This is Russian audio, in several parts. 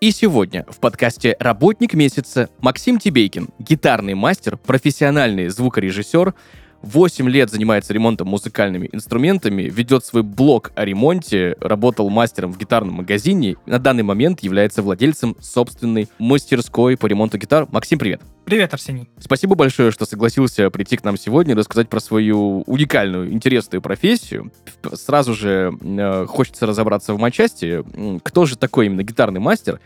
и сегодня в подкасте «Работник месяца» Максим Тибейкин, гитарный мастер, профессиональный звукорежиссер, 8 лет занимается ремонтом музыкальными инструментами, ведет свой блог о ремонте, работал мастером в гитарном магазине, на данный момент является владельцем собственной мастерской по ремонту гитар. Максим, привет! Привет, Арсений. Спасибо большое, что согласился прийти к нам сегодня и рассказать про свою уникальную, интересную профессию. Сразу же э, хочется разобраться в матчасти. Кто же такой именно гитарный мастер?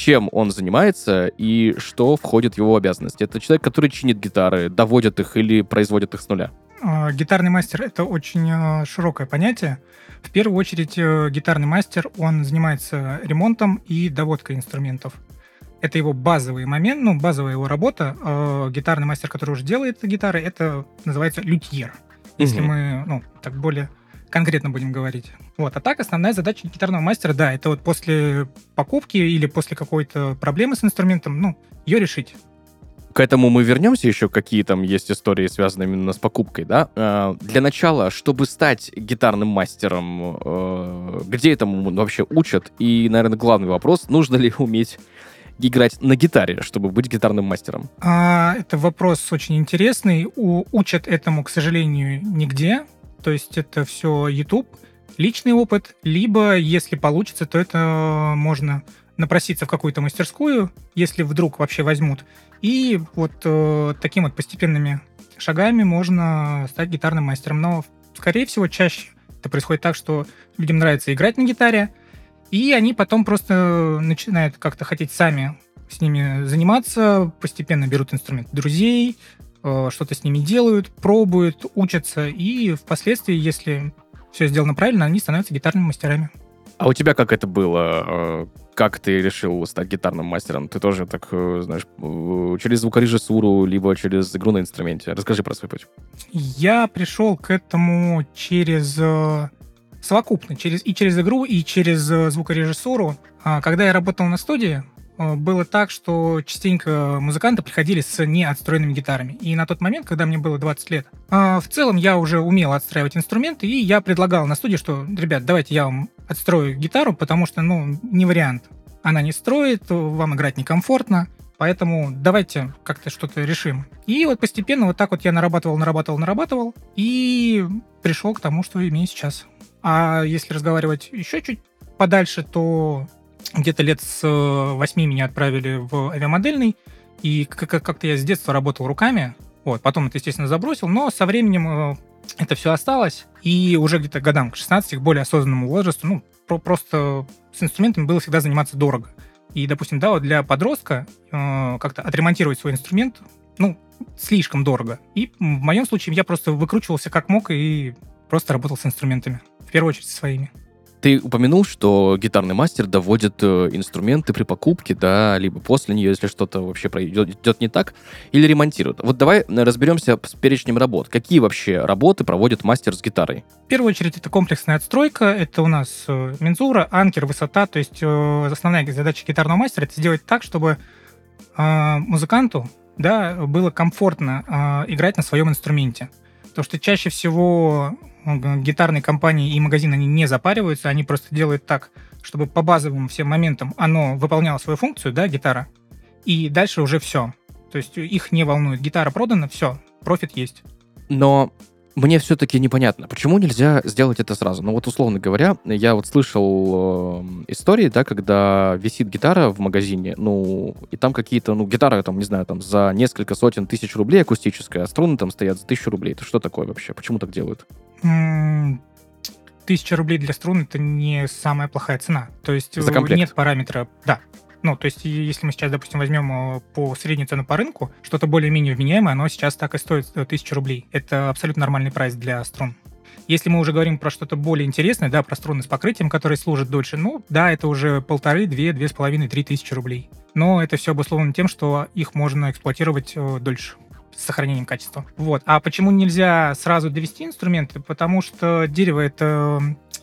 Чем он занимается и что входит в его обязанности. Это человек, который чинит гитары, доводит их или производит их с нуля. А, Гитарный мастер — это очень э, широкое понятие. В первую очередь, э, гитарный мастер, он занимается ремонтом и доводкой инструментов. Это его базовый момент, ну, базовая его работа. Э, Гитарный мастер, который уже делает гитары, это называется лютьер. Если Мгм. мы, ну, так более конкретно будем говорить. Вот. А так основная задача гитарного мастера, да, это вот после покупки или после какой-то проблемы с инструментом, ну, ее решить. К этому мы вернемся еще, какие там есть истории, связанные именно с покупкой, да? Э, Для начала, чтобы стать гитарным мастером, э, где этому вообще учат? И, наверное, главный вопрос, нужно ли уметь играть на гитаре, чтобы быть гитарным мастером? А, это вопрос очень интересный. У- учат этому, к сожалению, нигде. То есть это все YouTube, личный опыт, либо, если получится, то это можно напроситься в какую-то мастерскую, если вдруг вообще возьмут. И вот э, таким вот постепенными шагами можно стать гитарным мастером. Но, скорее всего, чаще это происходит так, что людям нравится играть на гитаре, и они потом просто начинают как-то хотеть сами с ними заниматься, постепенно берут инструмент друзей, э, что-то с ними делают, пробуют, учатся, и впоследствии, если все сделано правильно, они становятся гитарными мастерами. А у тебя как это было? Э, Как ты решил стать гитарным мастером? Ты тоже так, э, знаешь, э, через звукорежиссуру, либо через игру на инструменте? Расскажи про свой путь. Я пришел к этому через э, совокупно, через, и через игру, и через э, звукорежиссуру. А, Когда я работал на студии, э, было так, что частенько музыканты приходили с неотстроенными гитарами. И на тот момент, когда мне было 20 лет, а, в целом я уже умел отстраивать инструменты, и я предлагал на студии, что, ребят, давайте я вам отстрою гитару, потому что, ну, не вариант. Она не строит, вам играть некомфортно, поэтому давайте как-то что-то решим. И вот постепенно вот так вот я нарабатывал, нарабатывал, нарабатывал, и пришел к тому, что имею сейчас. А если разговаривать еще чуть подальше, то где-то лет с э, восьми меня отправили в авиамодельный, и как- как- как-то я с детства работал руками, вот, потом это, естественно, забросил, но со временем э, это все осталось, и уже где-то годам к 16, к более осознанному возрасту, ну, про- просто с инструментами было всегда заниматься дорого. И, допустим, да, вот для подростка э, как-то отремонтировать свой инструмент, ну, слишком дорого. И в моем случае я просто выкручивался как мог и просто работал с инструментами. В первую очередь со своими. Ты упомянул, что гитарный мастер доводит э, инструменты при покупке, да, либо после нее, если что-то вообще пройдет, идет не так, или ремонтирует. Вот давай э, разберемся с перечнем работ. Какие вообще работы проводит мастер с гитарой? В первую очередь это комплексная отстройка, это у нас э, мензура, анкер, высота, то есть основная задача гитарного мастера это сделать так, чтобы музыканту да, было комфортно играть на своем инструменте. Потому что чаще всего гитарные компании и магазины они не запариваются, они просто делают так, чтобы по базовым всем моментам оно выполняло свою функцию, да, гитара, и дальше уже все. То есть их не волнует. Гитара продана, все, профит есть. Но мне все-таки непонятно, почему нельзя сделать это сразу. Ну вот, условно говоря, я вот слышал э, истории, да, когда висит гитара в магазине, ну, и там какие-то, ну, гитара, там, не знаю, там, за несколько сотен тысяч рублей акустическая, а струны там стоят за тысячу рублей. Это что такое вообще? Почему так делают? Тысяча рублей для струн это не самая плохая цена. То есть нет параметра. Да. Ну, то есть, если мы сейчас, допустим, возьмем э, по средней цену по рынку, что-то более-менее вменяемое, оно сейчас так и стоит э, 1000 рублей. Это абсолютно нормальный прайс для струн. Если мы уже говорим про что-то более интересное, да, про струны с покрытием, которые служат дольше, ну, да, это уже полторы, две, две с половиной, три тысячи рублей. но это все обусловлено тем, что их можно эксплуатировать э, дольше с сохранением качества. Вот. А почему нельзя сразу довести инструменты? Потому что дерево это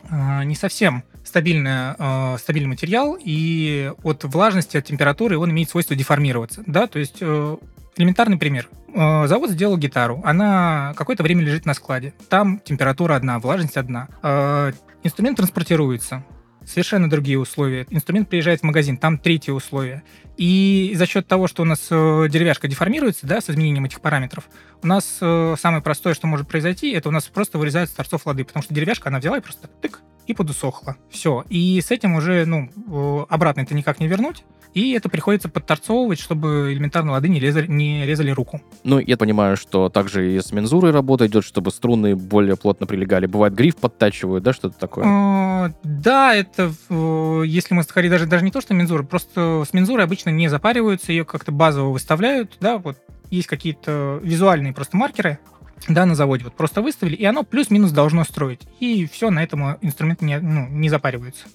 э, не совсем стабильный, э, стабильный материал, и от влажности, от температуры он имеет свойство деформироваться. Да? То есть э, элементарный пример. Э, завод сделал гитару, она какое-то время лежит на складе. Там температура одна, влажность одна. Э, инструмент транспортируется совершенно другие условия. Инструмент приезжает в магазин, там третье условие. И за счет того, что у нас э, деревяшка деформируется, да, с изменением этих параметров, у нас э, самое простое, что может произойти, это у нас просто вырезают с торцов лады, потому что деревяшка, она взяла и просто тык, и подусохла. Все. И с этим уже, ну, э, обратно это никак не вернуть. И это приходится подторцовывать, чтобы элементарно лады не резали, не резали руку. Ну, я понимаю, что также и с мензурой работа идет, чтобы струны более плотно прилегали. Бывает, гриф подтачивают, да, что-то такое? Да, это, если мы говорим даже, даже не то, что мензура, просто с мензурой обычно не запариваются, ее как-то базово выставляют, да, вот есть какие-то визуальные просто маркеры, да, на заводе вот просто выставили, и оно плюс-минус должно строить. И все, на этом инструмент не, ну, не запаривается.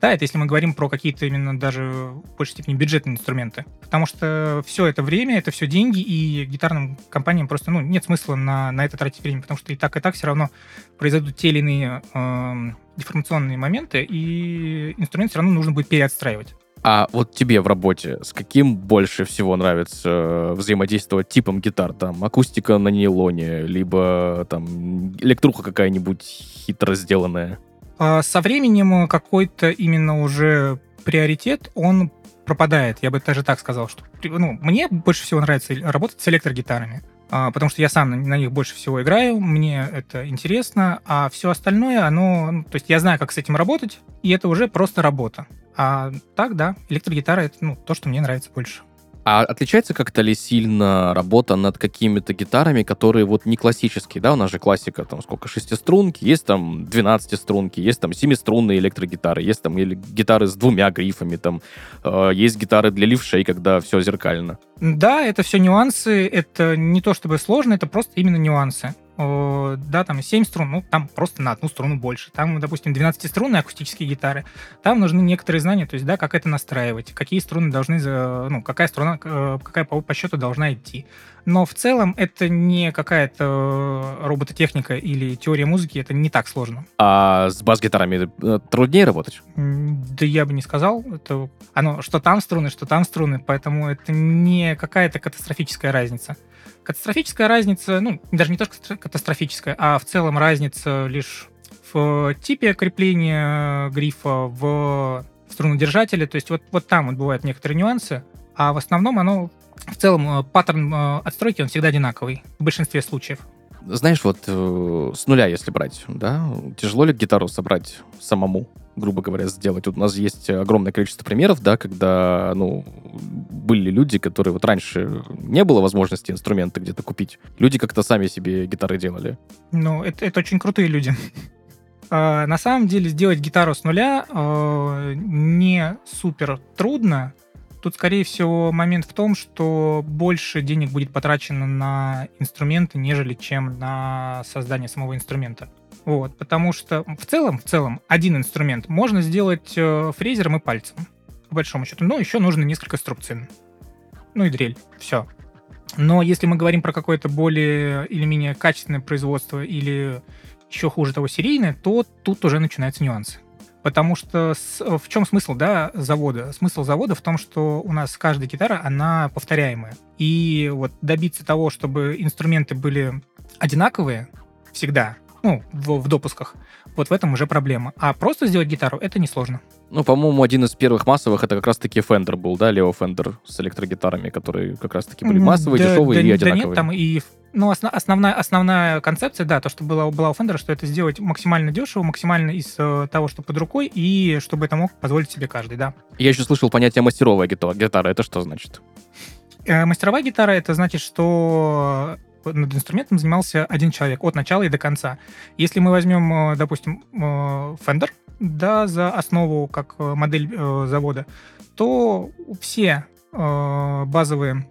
Да, это если мы говорим про какие-то именно даже в большей степени бюджетные инструменты. Потому что все это время, это все деньги, и гитарным компаниям просто ну, нет смысла на, на это тратить время, потому что и так, и так все равно произойдут те или иные э, деформационные моменты, и инструмент все равно нужно будет переотстраивать. А вот тебе в работе с каким больше всего нравится э, взаимодействовать типом гитар? Там акустика на нейлоне, либо там электруха какая-нибудь хитро сделанная? А со временем какой-то именно уже приоритет, он пропадает. Я бы даже так сказал, что ну, мне больше всего нравится работать с электрогитарами, а, потому что я сам на них больше всего играю, мне это интересно, а все остальное, оно, ну, то есть я знаю, как с этим работать, и это уже просто работа. А так, да, электрогитара это ну, то, что мне нравится больше. А отличается как-то ли сильно работа над какими-то гитарами, которые вот не классические, да? У нас же классика, там сколько, шестиструнки, есть там 12-струнки, есть там семиструнные электрогитары, есть там или гитары с двумя грифами, там э, есть гитары для левшей, когда все зеркально. Да, это все нюансы, это не то чтобы сложно, это просто именно нюансы да, там 7 струн, ну, там просто на одну струну больше. Там, допустим, 12-струнные акустические гитары, там нужны некоторые знания, то есть, да, как это настраивать, какие струны должны, ну, какая струна, э, какая по, по счету должна идти. Но в целом это не какая-то робототехника или теория музыки, это не так сложно. А с бас-гитарами э, труднее работать? Да я бы не сказал. Это оно, что там струны, что там струны, поэтому это не какая-то катастрофическая разница. Катастрофическая разница, ну, даже не то, что катастрофическая, а в целом разница лишь в типе крепления грифа, в струнодержателе. То есть вот, вот там вот бывают некоторые нюансы, а в основном оно в целом э, паттерн э, отстройки он всегда одинаковый в большинстве случаев. Знаешь, вот э, с нуля, если брать, да, тяжело ли гитару собрать самому? грубо говоря, сделать. Вот у нас есть огромное количество примеров, да, когда, ну, были люди, которые вот раньше не было возможности инструменты где-то купить. Люди как-то сами себе гитары делали. Ну, это, это очень крутые люди. А, на самом деле сделать гитару с нуля а, не супер трудно. Тут, скорее всего, момент в том, что больше денег будет потрачено на инструменты, нежели чем на создание самого инструмента. Вот, потому что в целом, в целом, один инструмент можно сделать э, фрезером и пальцем, по большому счету. Но еще нужно несколько струбцин. Ну и дрель. Все. Но если мы говорим про какое-то более или менее качественное производство или еще хуже того серийное, то тут уже начинаются нюансы. Потому что с, в чем смысл да, завода? Смысл завода в том, что у нас каждая гитара, она повторяемая. И вот добиться того, чтобы инструменты были одинаковые всегда, ну, в, в допусках. Вот в этом уже проблема. А просто сделать гитару это несложно. Ну, по-моему, один из первых массовых это как раз-таки Fender был, да, Лео Fender с электрогитарами, которые как раз-таки были массовые, да, дешевые да, и одинаковые. Да нет, там и ну, основ, основная, основная концепция, да, то, что была, была у Fender, что это сделать максимально дешево, максимально из э, того, что под рукой, и чтобы это мог позволить себе каждый, да. Я еще слышал понятие мастеровая гитара. гитара. Это что значит? Э, мастеровая гитара, это значит, что над инструментом занимался один человек от начала и до конца. Если мы возьмем, э, допустим, э, Fender, да, за основу как э, модель завода, то все базовые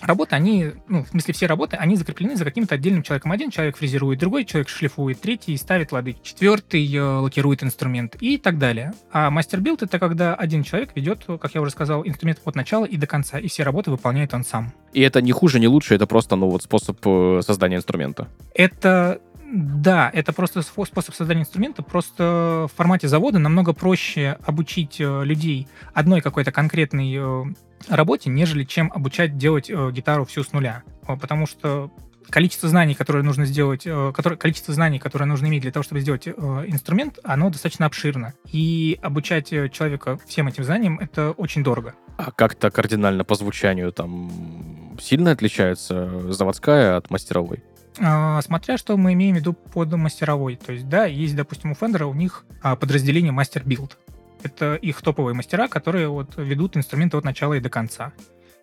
работы, они, ну, в смысле, все работы, они закреплены за каким-то отдельным человеком. Один человек фрезерует, другой человек шлифует, третий ставит лады, четвертый лакирует инструмент и так далее. А master build — это когда один человек ведет, как я уже сказал, инструмент от начала и до конца, и все работы выполняет он сам. И это не хуже, не лучше, это просто, ну, вот способ э, создания инструмента. Это да, это просто спо- способ создания инструмента. Просто в формате завода намного проще обучить э, людей одной какой-то конкретной э, работе, нежели чем обучать делать гитару всю с нуля. Потому что количество знаний, которое нужно сделать, э, которое, количество знаний, которое нужно иметь для того, чтобы сделать э, инструмент, оно достаточно обширно. И обучать э, человека всем этим знаниям это очень дорого. А как-то кардинально по звучанию там сильно отличается заводская от мастеровой? А, Смотря что мы имеем в виду под мастеровой. То есть, да, есть, допустим, у Fender у них а, подразделение Build. Это их топовые мастера, которые вот ведут инструменты от начала и до конца.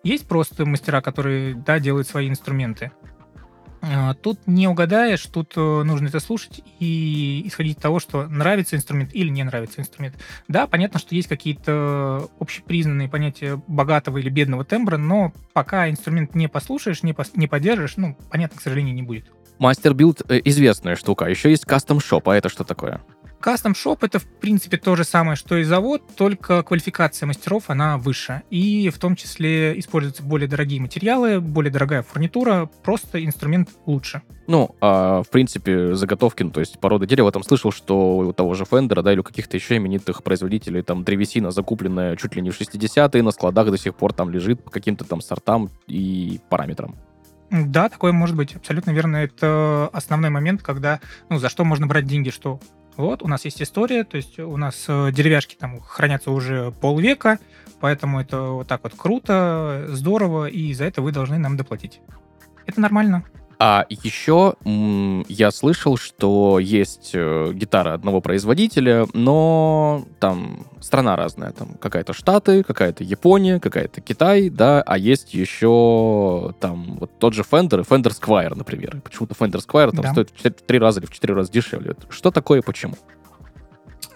Есть просто мастера, которые, да, делают свои инструменты. А, Тут не угадаешь, тут э, нужно это слушать и исходить из того, что нравится инструмент или не нравится инструмент. Да, понятно, что есть какие-то общепризнанные понятия богатого или бедного тембра, но пока инструмент не послушаешь, не, пос- не подержишь, ну, понятно, к сожалению, не будет. Master build э, известная штука. Еще есть custom shop, а это что такое? Shop это, в принципе, то же самое, что и завод, только квалификация мастеров, она выше. И в том числе используются более дорогие материалы, более дорогая фурнитура, просто инструмент лучше. Ну, а, в принципе, заготовки, ну, то есть порода дерева, там слышал, что у того же Fender а, да, или у каких-то еще именитых производителей, там древесина закупленная чуть ли не в 60-е, на складах до сих пор там лежит по каким-то там сортам и параметрам. Да, такое может быть, абсолютно верно. Это основной момент, когда, ну, за что можно брать деньги, что вот, у нас есть история, то есть у нас э, деревяшки там хранятся уже полвека, поэтому это вот так вот круто, здорово, и за это вы должны нам доплатить. Это нормально. А еще я слышал, что есть э, гитара одного производителя, но там страна разная. Там какая-то Штаты, какая-то Япония, какая-то Китай, да, а есть еще там тот же Fender и Fender Squire, например. Почему-то Fender Squire там Да. стоит в три раза или в четыре раза дешевле. Что такое и почему?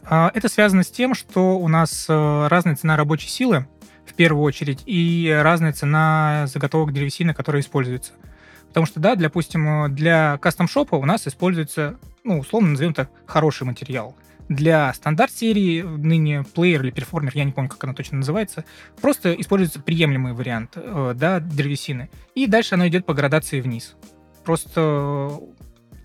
А, Это связано с тем, что у нас э, разная цена рабочей силы, в первую очередь, и разная цена заготовок древесины, которая используется. Потому что, да, допустим, э, для кастом-шопа у нас используется, ну, условно назовем так, хороший материал. Для стандарт-серии, ныне плеер или перформер, я не помню, как она точно называется, просто используется приемлемый вариант, э, да, древесины. И дальше она идет по градации вниз. Просто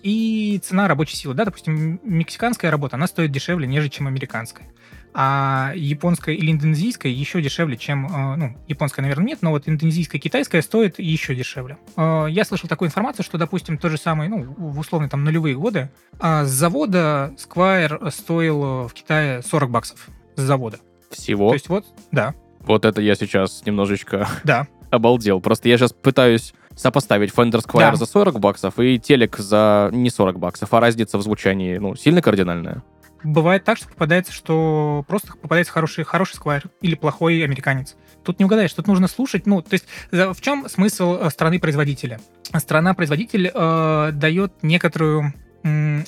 и цена рабочей силы. Да, допустим, мексиканская работа, она стоит дешевле, нежели чем американская. А японская или индонезийская еще дешевле, чем... э, Ну, японская, наверное, нет, но вот индонезийская, китайская стоит еще дешевле. Э, Я слышал такую информацию, что, допустим, тот же самый, ну, в условные там нулевые годы, а с завода Squire стоил э, в Китае 40 баксов. С завода. Всего? То есть вот, да, Вот это я сейчас немножечко да. обалдел. Просто я сейчас пытаюсь сопоставить Fender Squire Да. за 40 баксов и телек за не 40 баксов, а разница в звучании, ну, сильно кардинальная. Бывает так, что попадается, что просто попадается хороший, хороший сквайр или плохой американец. Тут не угадаешь, тут нужно слушать. Ну, то есть в чем смысл э, страны-производителя? Страна-производитель э, дает некоторую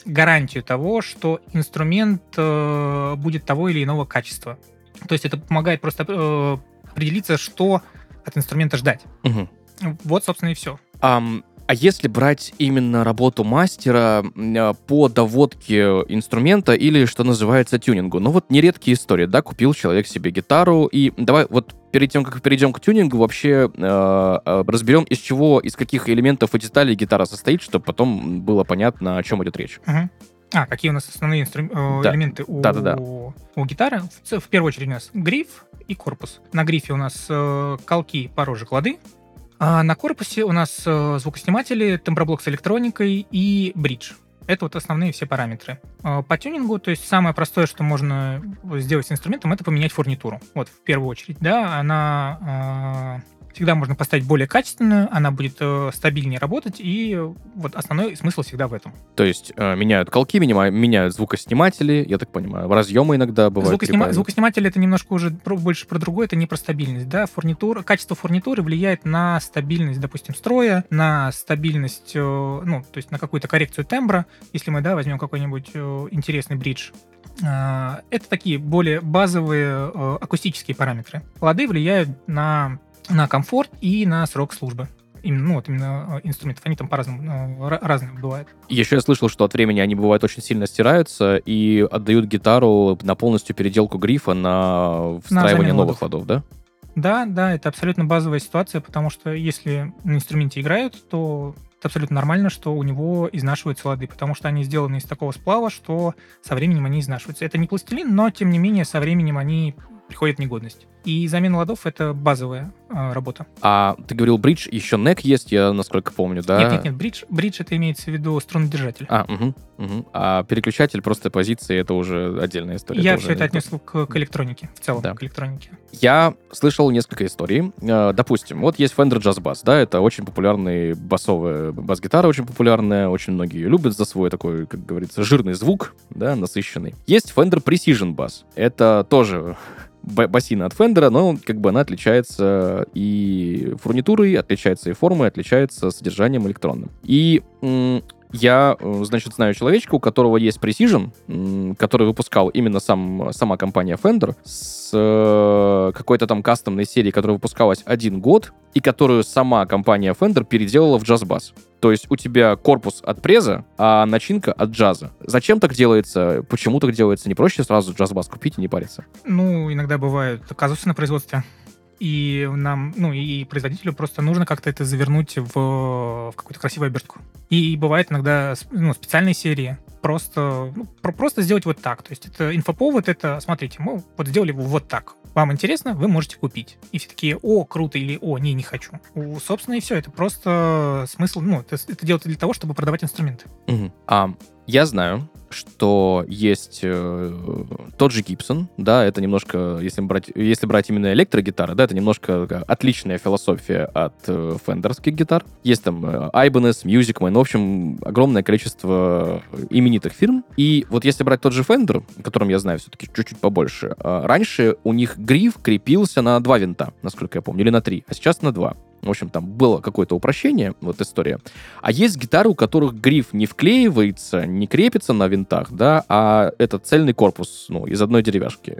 гарантию того, что инструмент э, будет того или иного качества. То есть это помогает просто э, определиться, что от инструмента ждать. Мгм. Вот, собственно, и все. Ам, а если брать именно работу мастера а, по доводке инструмента или, что называется, тюнингу? Ну вот нередкие истории, да, купил человек себе гитару, и давай вот перед тем, как перейдем к тюнингу, вообще э, э, разберем, из чего, из каких элементов и деталей гитара состоит, чтобы потом было понятно, о чем идет речь. Мгм. А, какие у нас основные инстру- э, Да. элементы у, Да-да-да. у гитары? В, ц- в первую очередь у нас гриф и корпус. На грифе у нас э, колки, порожек, лады. А на корпусе у нас э, звукосниматели, темброблок с электроникой и бридж. Это вот основные все параметры. Э, По тюнингу, то есть самое простое, что можно сделать с инструментом, это поменять фурнитуру. Вот, в первую очередь, да, она э, всегда можно поставить более качественную, она будет э, стабильнее работать, и э, вот основной смысл всегда в этом. То есть э, меняют колки, минима- меняют звукосниматели, я так понимаю, разъемы иногда бывают. Звукоснима- прибавят. Звукосниматель это немножко уже про- больше про другое, это не про стабильность. Да? Фурнитура, качество фурнитуры влияет на стабильность, допустим, строя, на стабильность, э, ну, то есть на какую-то коррекцию тембра, если мы, да, возьмем какой-нибудь э, интересный бридж. А, Это такие более базовые э, акустические параметры. Лады влияют на, на комфорт и на срок службы. именно, ну, вот именно э, инструментов. Они там по-разному, ра- разные бывают. Еще я слышал, что от времени они бывают очень сильно стираются и отдают гитару на полностью переделку грифа на встраивание замену новых ладов. да? Да, да, это абсолютно базовая ситуация, потому что если на инструменте играют, то это абсолютно нормально, что у него изнашиваются лады, потому что они сделаны из такого сплава, что со временем они изнашиваются. Это не пластилин, но тем не менее со временем они приходят в негодность. И замена ладов это базовая э, работа. А ты говорил, бридж, еще нек есть, я насколько помню, да? Нет, нет, нет, бридж, бридж это имеется в виду струнодержатель. А, угу, угу. а переключатель просто позиции, это уже отдельная история. Я уже все это не- отнес к, к электронике, в целом Да. к электронике. Я слышал несколько историй. Э, Допустим, вот есть Fender Jazz Bass, да, это очень популярный басовая бас-гитара, очень популярная, очень многие ее любят за свой такой, как говорится, жирный звук, да, насыщенный. Есть Fender Precision Bass, это тоже ба- басина от Fender, но как бы она отличается и фурнитурой, отличается и формой, отличается содержанием электронным. И я, э, значит, знаю человечка, у которого есть Precision, который выпускал именно сам, сама компания Fender с э, какой-то там кастомной серии, которая выпускалась один год, и которую сама компания Fender переделала в джаз-бас. То есть у тебя корпус от преза, а начинка от джаза. Зачем так делается? Почему так делается? Не проще сразу джаз-бас купить и не париться? Ну, иногда бывают казусы на производстве. И нам, ну, и производителю просто нужно как-то это завернуть в, в какую-то красивую обертку. И бывает иногда ну, специальные серии. Просто, ну, про- просто сделать вот так. То есть это инфоповод, это, смотрите, мы вот сделали вот так. Вам интересно, вы можете купить. И все такие, о, круто, или о, не, не хочу. У, собственно, и все. Это просто смысл, ну, это, это делать для того, чтобы продавать инструменты. Мгм. А, я знаю, что есть э, тот же Гибсон, да, это немножко, если брать, если брать именно электрогитары, да, это немножко отличная философия от э, фендерских гитар. Есть там э, Ibanez, Musicman, в общем, огромное количество именитых фирм. И вот если брать тот же Fender, о котором я знаю все-таки чуть-чуть побольше, э, раньше у них гриф крепился на два винта, насколько я помню, или на три, а сейчас на два. В общем, там было какое-то упрощение, вот история. А есть гитары, у которых гриф не вклеивается, не крепится на винтах, да, а это цельный корпус, ну, из одной деревяшки.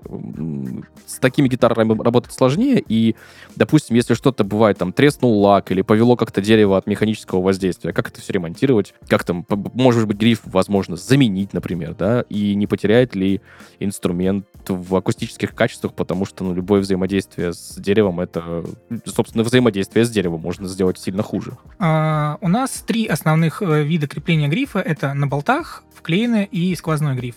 С такими гитарами работать сложнее, и, допустим, если что-то бывает, там, треснул лак или повело как-то дерево от механического воздействия, как это все ремонтировать? Как там, может быть, гриф, возможно, заменить, например, да, и не потеряет ли инструмент в акустических качествах, потому что, ну, любое взаимодействие с деревом, это, собственно, взаимодействие с деревом можно сделать сильно хуже. А, у нас три основных э, вида крепления грифа. Это на болтах, вклеенный и сквозной гриф.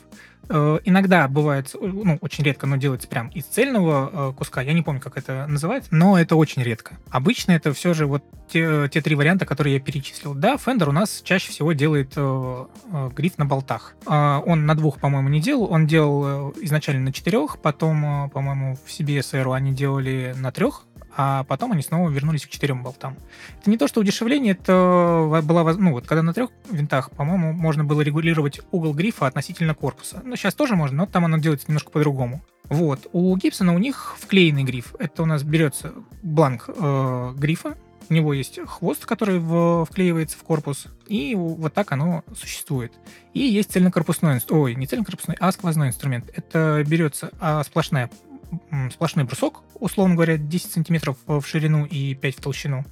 Э, Иногда бывает, э, ну, очень редко, но делается прям из цельного э, куска. Я не помню, как это называется, но это очень редко. Обычно это все же вот те, те три варианта, которые я перечислил. Да, Fender у нас чаще всего делает э, э, гриф на болтах. А, Он на двух, по-моему, не делал. Он делал э, изначально на четырех, потом, э, по-моему, в CBS они делали на трех, а потом они снова вернулись к четырем болтам. Это не то, что удешевление, это во- была, ну вот, когда на трех винтах, по-моему, можно было регулировать угол грифа относительно корпуса. Ну, сейчас тоже можно, но там оно делается немножко по-другому. Вот. У Гибсона у них вклеенный гриф. Это у нас берется бланк э, грифа, у него есть хвост, который в- вклеивается в корпус, и вот так оно существует. И есть цельнокорпусной, инст- ой, не цельнокорпусной, а сквозной инструмент. Это берется а, сплошная, сплошной брусок, условно говоря, 10 сантиметров в ширину и 5 в толщину,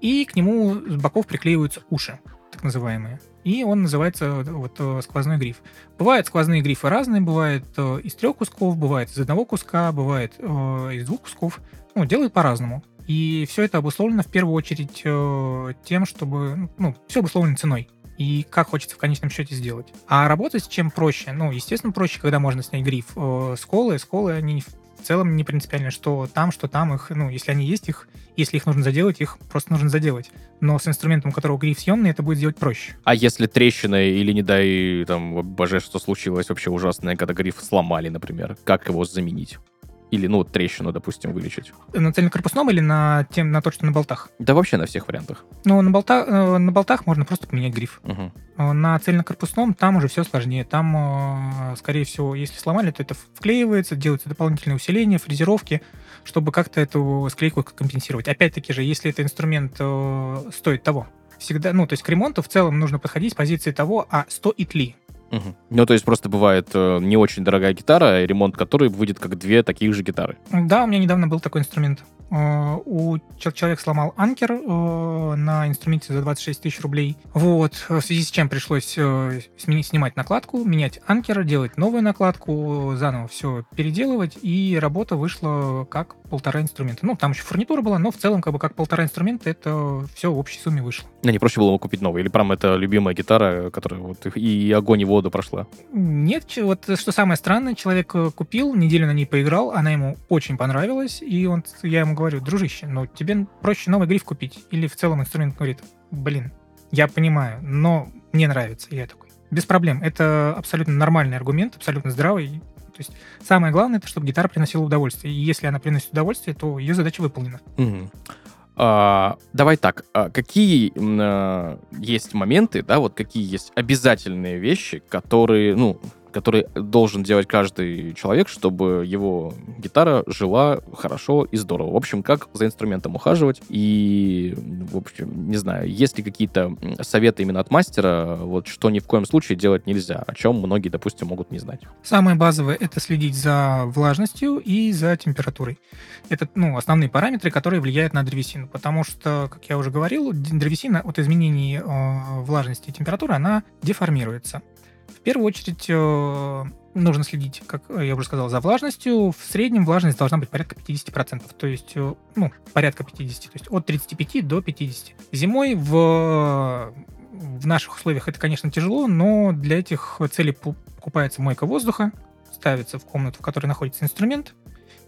и к нему с боков приклеиваются уши, так называемые. И он называется вот э, сквозной гриф. Бывают сквозные грифы разные, бывает э, из трех кусков, бывает из одного куска, бывает э, из двух кусков. Ну, делают по-разному. И все это обусловлено в первую очередь тем, чтобы... Ну, все обусловлено ценой. И как хочется в конечном счете сделать. А работать чем проще? Ну, естественно, проще, когда можно снять гриф. Сколы, сколы, они в целом не принципиально, что там, что там их, ну, если они есть, их, если их нужно заделать, их просто нужно заделать. Но с инструментом, у которого гриф съемный, это будет сделать проще. А если трещина или, не дай, там, боже, что случилось вообще ужасное, когда гриф сломали, например, как его заменить? Или, ну, вот трещину, допустим, вылечить? На цельнокорпусном или на, тем, на то, что на болтах? Да вообще на всех вариантах. Ну, на, болта, э, на болтах можно просто поменять гриф. Э, На цельнокорпусном там уже все сложнее. Там, э, скорее всего, если сломали, то это вклеивается, делаются дополнительные усиления, фрезеровки, чтобы как-то эту склейку компенсировать. Опять-таки же, если этот инструмент стоит того, всегда, ну, то есть к ремонту в целом нужно подходить с позиции того, а стоит ли. Мгм. Ну, то есть просто бывает э, не очень дорогая гитара, ремонт которой выйдет как две таких же гитары. Да, у меня недавно был такой инструмент. Э, у чел- человек сломал анкер э, на инструменте за 26 тысяч рублей. Вот, в связи с чем пришлось э, снимать накладку, менять анкер, делать новую накладку, заново все переделывать, и работа вышла как полтора инструмента. Ну, там еще фурнитура была, но в целом как бы как полтора инструмента это все в общей сумме вышло. Ну, не проще было купить новый? Или прям это любимая гитара, которая вот и огонь, и воду прошла? Нет, вот что самое странное, человек э, купил, неделю на ней поиграл, она ему очень понравилась, и он, я ему говорю, дружище, ну тебе проще новый гриф купить. Или в целом инструмент говорит, блин, я понимаю, но мне нравится. И я такой, без проблем. Это абсолютно нормальный аргумент, абсолютно здравый. То есть самое главное, это чтобы гитара приносила удовольствие. И если она приносит удовольствие, то ее задача выполнена. Мгм. А, давай так, а какие а, есть моменты, да, вот какие есть обязательные вещи, которые, ну, которые должен делать каждый человек, чтобы его гитара жила хорошо и здорово. В общем, как за инструментом ухаживать. И, в общем, не знаю, есть ли какие-то советы именно от мастера, вот что ни в коем случае делать нельзя, о чем многие, допустим, могут не знать. Самое базовое — это следить за влажностью и за температурой. Это ну, основные параметры, которые влияют на древесину. Потому что, как я уже говорил, древесина от изменений э, влажности и температуры, она деформируется. В первую очередь э, нужно следить, как я уже сказал, за влажностью. В среднем влажность должна быть порядка 50%. То есть, э, ну, порядка 50%. То есть от 35 до 50%. Зимой в в наших условиях это, конечно, тяжело, но для этих целей покупается мойка воздуха, ставится в комнату, в которой находится инструмент,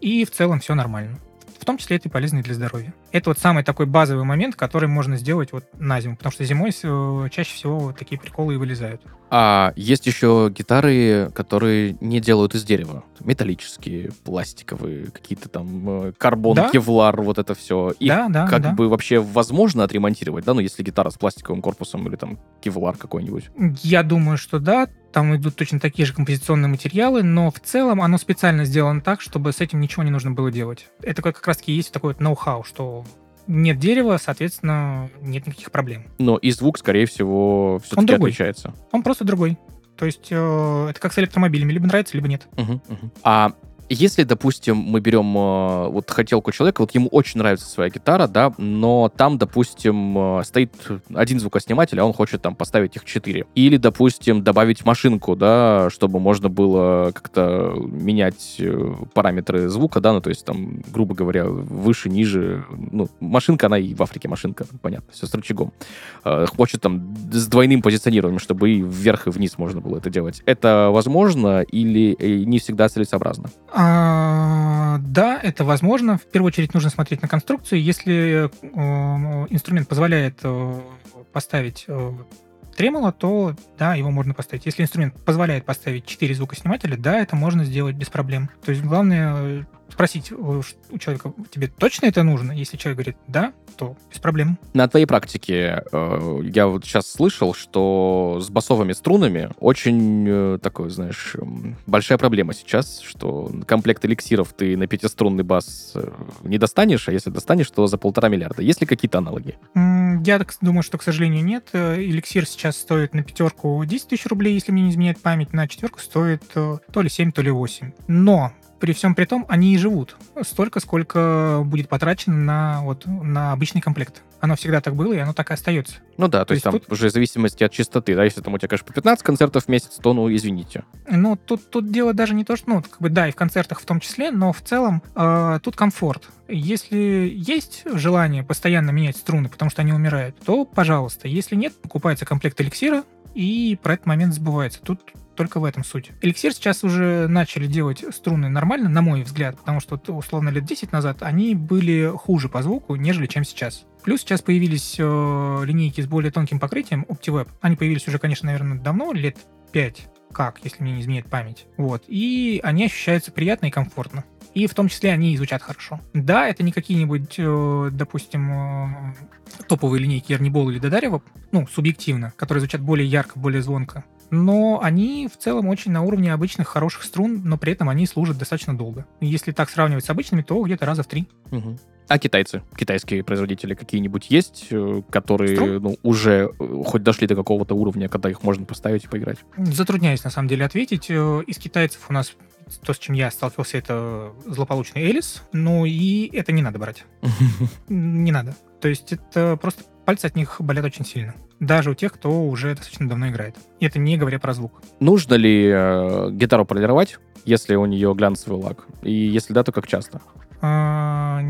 и в целом все нормально. В том числе это и полезно для здоровья. Это вот самый такой базовый момент, который можно сделать вот на зиму, потому что зимой э, чаще всего вот такие приколы и вылезают. А есть еще гитары, которые не делают из дерева. Металлические, пластиковые, какие-то там э, карбон, Да. кевлар, вот это все. Их да, да, как да. бы вообще возможно отремонтировать, да? Ну, если гитара с пластиковым корпусом или там кевлар какой-нибудь. Я думаю, что да, там идут точно такие же композиционные материалы, но в целом оно специально сделано так, чтобы с этим ничего не нужно было делать. Это как раз-таки есть такой вот ноу-хау, что нет дерева, соответственно, нет никаких проблем. Но и звук, скорее всего, все-таки другой. отличается. Он просто другой. То есть э, это как с электромобилями, либо нравится, либо нет. Мгм, мгм. А если, допустим, мы берем э, вот хотелку человека, вот ему очень нравится своя гитара, да, но там, допустим, э, стоит один звукосниматель, а он хочет там поставить их четыре. Или, допустим, добавить машинку, да, чтобы можно было как-то менять э, параметры звука, да, ну, то есть там, грубо говоря, выше, ниже. Ну, машинка, она и в Африке машинка, понятно, все с рычагом. Э, Хочет там с двойным позиционированием, чтобы и вверх, и вниз можно было это делать. Это возможно или э, не всегда целесообразно? А, да, это возможно. В первую очередь нужно смотреть на конструкцию. Если э, инструмент позволяет э, поставить э, тремоло, то да, его можно поставить. Если инструмент позволяет поставить 4 звукоснимателя, да, это можно сделать без проблем. То есть главное спросить у человека, тебе точно это нужно? Если человек говорит да, то без проблем. На твоей практике э, я вот сейчас слышал, что с басовыми струнами очень э, такой, знаешь, м, большая проблема сейчас, что комплект эликсиров ты на пятиструнный бас э, не достанешь, а если достанешь, то за полтора миллиарда. Есть ли какие-то аналоги? Я так думаю, что, к сожалению, нет. Эликсир сейчас стоит на пятерку 10 тысяч рублей, если мне не изменяет память. На четверку стоит то ли 7, то ли 8. Но при всем при том, они и живут столько, сколько будет потрачено на, вот, на обычный комплект. Оно всегда так было, и оно так и остается. Ну да, то, То есть, есть там уже в зависимости от частоты, да, если там у тебя, конечно, по 15 концертов в месяц, то, ну, извините. Ну, тут, тут дело даже не то, что, ну, как бы, да, и в концертах в том числе, но в целом э, тут комфорт. Если есть желание постоянно менять струны, потому что они умирают, то, пожалуйста. Если нет, покупается комплект эликсира, и про этот момент забывается. Тут только в этом суть. Эликсир сейчас уже начали делать струны нормально, на мой взгляд, потому что, условно, лет 10 назад они были хуже по звуку, нежели чем сейчас. Плюс сейчас появились э, линейки с более тонким покрытием OptiWeb. Они появились уже, конечно, наверное, давно, лет 5 как, если мне не изменяет память. Вот. И они ощущаются приятно и комфортно. И в том числе они и звучат хорошо. Да, это не какие-нибудь, э, допустим, э, топовые линейки Ернибол или Дадарева, ну, субъективно, которые звучат более ярко, более звонко. Но они в целом очень на уровне обычных хороших струн, но при этом они служат достаточно долго. Если так сравнивать с обычными, то где-то раза в три. Мгм. А китайцы, китайские производители какие-нибудь есть, э, которые Струн? ну, уже э, хоть дошли до какого-то уровня, когда их можно поставить и поиграть? Затрудняюсь, на самом деле, ответить. Э, Из китайцев у нас то, с чем я сталкивался, это злополучный Элис. Ну и это не надо брать. Не надо. То есть это просто пальцы от них болят очень сильно. Даже у тех, кто уже достаточно давно играет. И это не говоря про звук. Нужно ли э, гитару полировать, если у нее глянцевый лак? И если да, то как часто? А,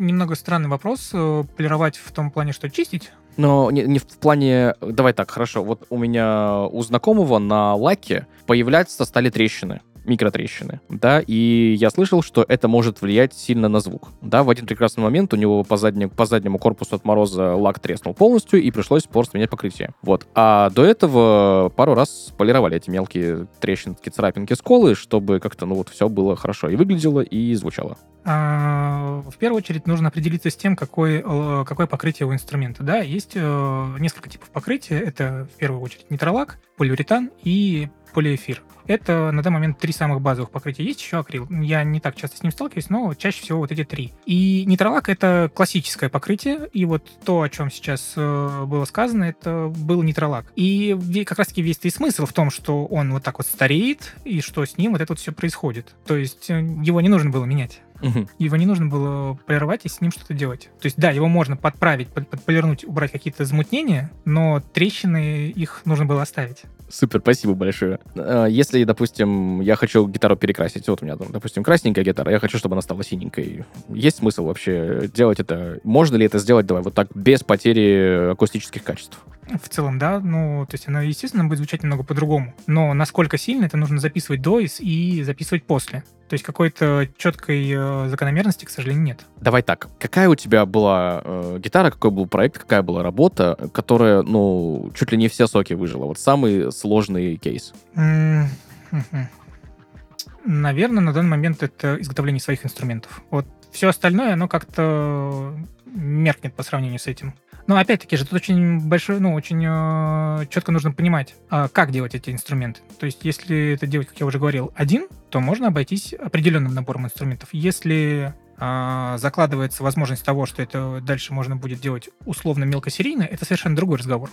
немного странный вопрос. Э, Полировать в том плане, что чистить. Но не, не в плане... Давай так, хорошо. Вот у меня у знакомого на лаке появляются стали трещины микротрещины, да, и я слышал, что это может влиять сильно на звук, да, в один прекрасный момент у него по, заднему по заднему корпусу от мороза лак треснул полностью, и пришлось просто менять покрытие, вот, а до этого пару раз полировали эти мелкие трещинки, царапинки, сколы, чтобы как-то, ну вот, все было хорошо и выглядело, и звучало. А, В первую очередь нужно определиться с тем, какое, э, какое покрытие у инструмента. Да, есть э, несколько типов покрытия. Это в первую очередь нитролак, полиуретан и полиэфир. Это на данный момент три самых базовых покрытия. Есть еще акрил. Я не так часто с ним сталкиваюсь, но чаще всего вот эти три. И нитролак — это классическое покрытие. И вот то, о чем сейчас э, было сказано, это был нитролак. И как раз-таки весь и смысл в том, что он вот так вот стареет, и что с ним вот это вот все происходит. То есть э, его не нужно было менять. Мгм. Его не нужно было полировать и с ним что-то делать. То есть, да, его можно подправить, под- подполирнуть, убрать какие-то замутнения, но трещины, их нужно было оставить. Супер, спасибо большое. Э, Если, допустим, я хочу гитару перекрасить, вот у меня, там, допустим, красненькая гитара, я хочу, чтобы она стала синенькой. Есть смысл вообще делать это? Можно ли это сделать, давай, вот так, без потери акустических качеств? В целом, да, ну, то есть она, естественно, будет звучать немного по-другому. Но насколько сильно, это нужно записывать до и записывать после. То есть какой-то четкой э, закономерности, к сожалению, нет. Давай так, какая у тебя была э, гитара, какой был проект, какая была работа, которая, ну, чуть ли не все соки выжила? Вот самый сложный кейс. М, мгм. Наверное, на данный момент это изготовление своих инструментов. Вот все остальное, оно как-то меркнет по сравнению с этим. Но опять-таки же тут очень большой, ну, очень четко нужно понимать, а, как делать эти инструменты. То есть, если это делать, как я уже говорил, один, то можно обойтись определенным набором инструментов. Если а, закладывается возможность того, что это дальше можно будет делать условно мелкосерийно, это совершенно другой разговор.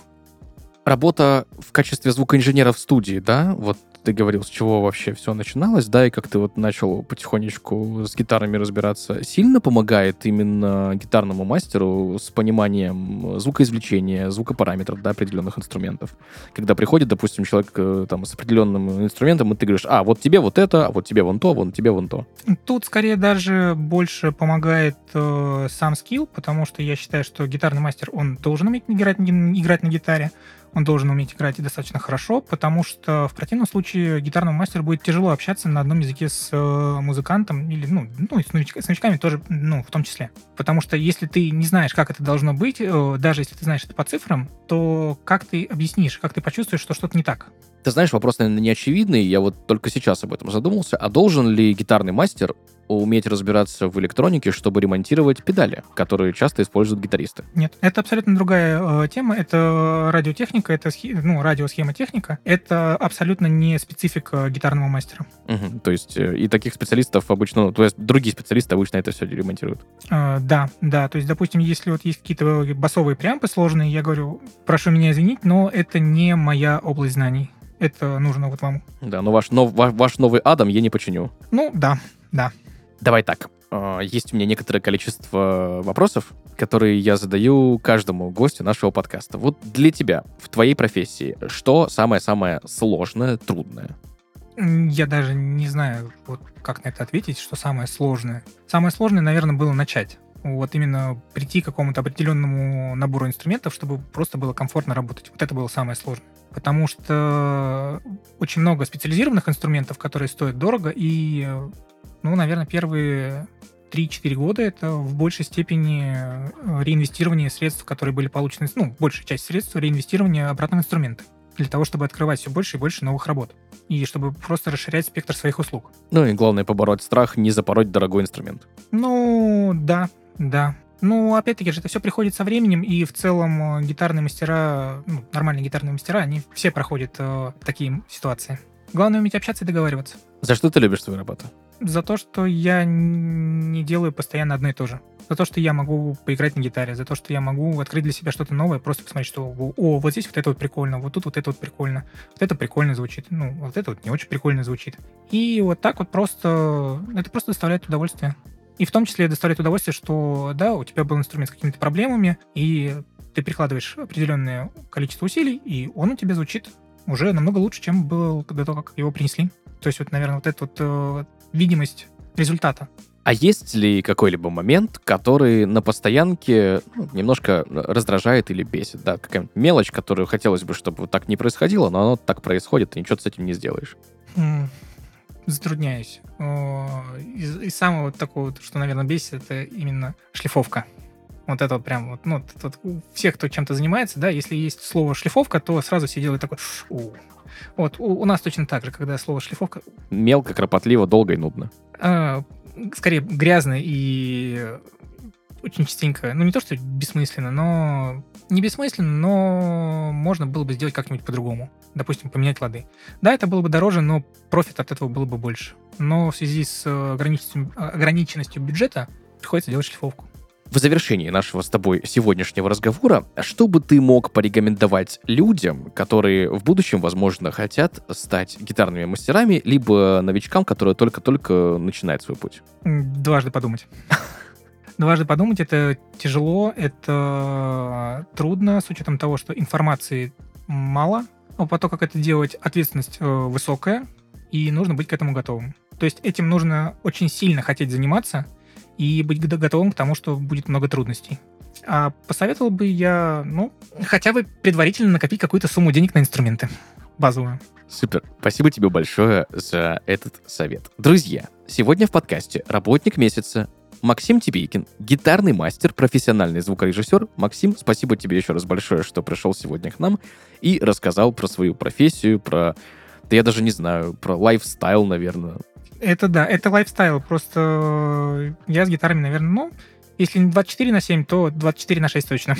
Работа в качестве звукоинженера в студии, да? Вот ты говорил, с чего вообще все начиналось, да, и как ты вот начал потихонечку с гитарами разбираться, сильно помогает именно гитарному мастеру с пониманием звукоизвлечения, звукопараметров, да, определенных инструментов. Когда приходит, допустим, человек э, там с определенным инструментом, и ты говоришь, а, вот тебе вот это, а вот тебе вон то, вон тебе вон то. Тут скорее даже больше помогает э, сам скилл, потому что я считаю, что гитарный мастер, он должен уметь играть, играть на гитаре, он должен уметь играть достаточно хорошо, потому что в противном случае гитарному мастеру будет тяжело общаться на одном языке с э, музыкантом или, ну, ну с, новичка- с новичками тоже, ну, в том числе. Потому что если ты не знаешь, как это должно быть, э, даже если ты знаешь это по цифрам, то как ты объяснишь, как ты почувствуешь, что что-то не так? Ты знаешь, вопрос, наверное, не очевидный, я вот только сейчас об этом задумался. А должен ли гитарный мастер уметь разбираться в электронике, чтобы ремонтировать педали, которые часто используют гитаристы? Нет, это абсолютно другая э, тема. Это радиотехника, это схи- ну, радиосхемотехника. Это абсолютно не специфика гитарного мастера. Мгм. То есть э, и таких специалистов обычно, ну, то есть другие специалисты обычно это все ремонтируют. Э, да, да. То есть, допустим, если вот есть какие-то басовые преампы сложные, я говорю, прошу меня извинить, но это не моя область знаний. Это нужно вот вам. Да, но ваш, нов- ва- ваш новый Адам я не починю. Ну, да, да. Давай так. э, Есть у меня некоторое количество вопросов, которые я задаю каждому гостю нашего подкаста. Вот для тебя, в твоей профессии, что самое-самое сложное, трудное? Я даже не знаю, вот как на это ответить, что самое сложное. Самое сложное, наверное, было начать. Вот именно прийти к какому-то определенному набору инструментов, чтобы просто было комфортно работать. Вот это было самое сложное. Потому что очень много специализированных инструментов, которые стоят дорого, и, ну, наверное, первые 3-4 года это в большей степени э, реинвестирование средств, которые были получены, ну, большая часть средств реинвестирования обратно в инструменты для того, чтобы открывать все больше и больше новых работ и чтобы просто расширять спектр своих услуг. Ну и главное, побороть страх, не запороть дорогой инструмент. Ну, да, да. Ну, опять-таки же, это все приходит со временем, и в целом э, гитарные мастера, ну, нормальные гитарные мастера, они все проходят э, такие ситуации. Главное уметь общаться и договариваться. За что ты любишь свою работу? За то, что я не делаю постоянно одно и то же. За то, что я могу поиграть на гитаре, за то, что я могу открыть для себя что-то новое, просто посмотреть, что о, вот здесь вот это вот прикольно, вот тут вот это вот прикольно, вот это прикольно звучит, ну, вот это вот не очень прикольно звучит. И вот так вот просто, это просто доставляет удовольствие. И в том числе доставляет удовольствие, что, да, у тебя был инструмент с какими-то проблемами, и ты прикладываешь определенное количество усилий, и он у тебя звучит уже намного лучше, чем был до того, как его принесли. То есть вот, наверное, вот эта вот э, видимость результата. А есть ли какой-либо момент, который на постоянке ну, немножко раздражает или бесит? Да, какая-нибудь мелочь, которую хотелось бы, чтобы вот так не происходило, но оно так происходит, и ничего с этим не сделаешь. М, Затрудняюсь. Из, из самого вот такого, что, наверное, бесит, это именно шлифовка. Вот это вот прям вот, ну, вот у всех, кто чем-то занимается, да, если есть слово шлифовка, то сразу все делают такой, «У». Вот, у, у нас точно так же, когда слово шлифовка, Мелко, кропотливо, долго и нудно. а, скорее грязно и очень частенько, ну не то, что бессмысленно, но не бессмысленно, но можно было бы сделать как-нибудь по-другому. Допустим, поменять лады. Да, это было бы дороже, но профит от этого было бы больше. Но в связи с э, ограниченностью, ограниченностью бюджета приходится делать шлифовку. В завершении нашего с тобой сегодняшнего разговора, что бы ты мог порекомендовать людям, которые в будущем, возможно, хотят стать гитарными мастерами, либо новичкам, которые только-только начинают свой путь? Дважды подумать. Дважды подумать это тяжело, это трудно, с учетом того, что информации мало, а по то, как это делать, ответственность э, высокая, и нужно быть к этому готовым. То есть этим нужно очень сильно хотеть заниматься и быть готовым к тому, что будет много трудностей. А посоветовал бы я, ну, хотя бы предварительно накопить какую-то сумму денег на инструменты базовую. Супер. Спасибо тебе большое за этот совет. Друзья, сегодня в подкасте «Работник месяца» Максим Тибейкин, гитарный мастер, профессиональный звукорежиссер. Максим, спасибо тебе еще раз большое, что пришел сегодня к нам и рассказал про свою профессию, про, да я даже не знаю, про лайфстайл, наверное. Это да, это лайфстайл. Просто э, я с гитарами, наверное, ну, если не 24 на 7, то 24 на 6 точно.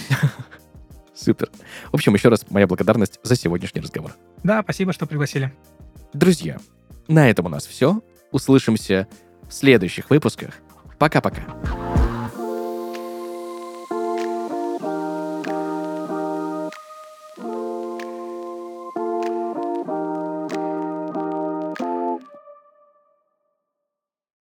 Супер. В общем, еще раз моя благодарность за сегодняшний разговор. Да, спасибо, что пригласили. Друзья, на этом у нас все. Услышимся в следующих выпусках. Пока-пока.